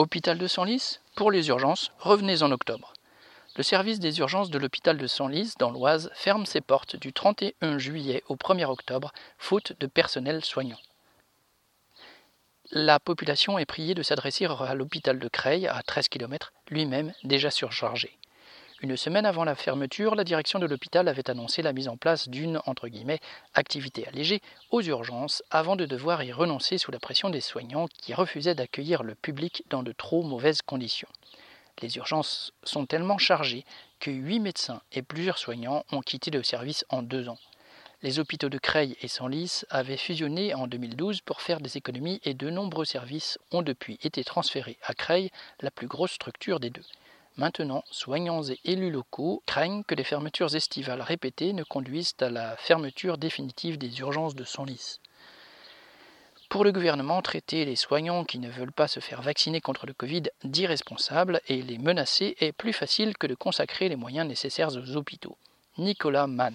Hôpital de Senlis Pour les urgences, revenez en octobre. Le service des urgences de l'hôpital de Senlis, dans l'Oise, ferme ses portes du 31 juillet au 1er octobre, faute de personnel soignant. La population est priée de s'adresser à l'hôpital de Creil, à 13 km, lui-même déjà surchargé. Une semaine avant la fermeture, la direction de l'hôpital avait annoncé la mise en place d'une activité allégée aux urgences avant de devoir y renoncer sous la pression des soignants qui refusaient d'accueillir le public dans de trop mauvaises conditions. Les urgences sont tellement chargées que huit médecins et plusieurs soignants ont quitté le service en deux ans. Les hôpitaux de Creil et Senlis avaient fusionné en 2012 pour faire des économies et de nombreux services ont depuis été transférés à Creil, la plus grosse structure des deux. Maintenant, soignants et élus locaux craignent que les fermetures estivales répétées ne conduisent à la fermeture définitive des urgences de Senlis. Pour le gouvernement, traiter les soignants qui ne veulent pas se faire vacciner contre le Covid d'irresponsables et les menacer est plus facile que de consacrer les moyens nécessaires aux hôpitaux. Nicolas Mann.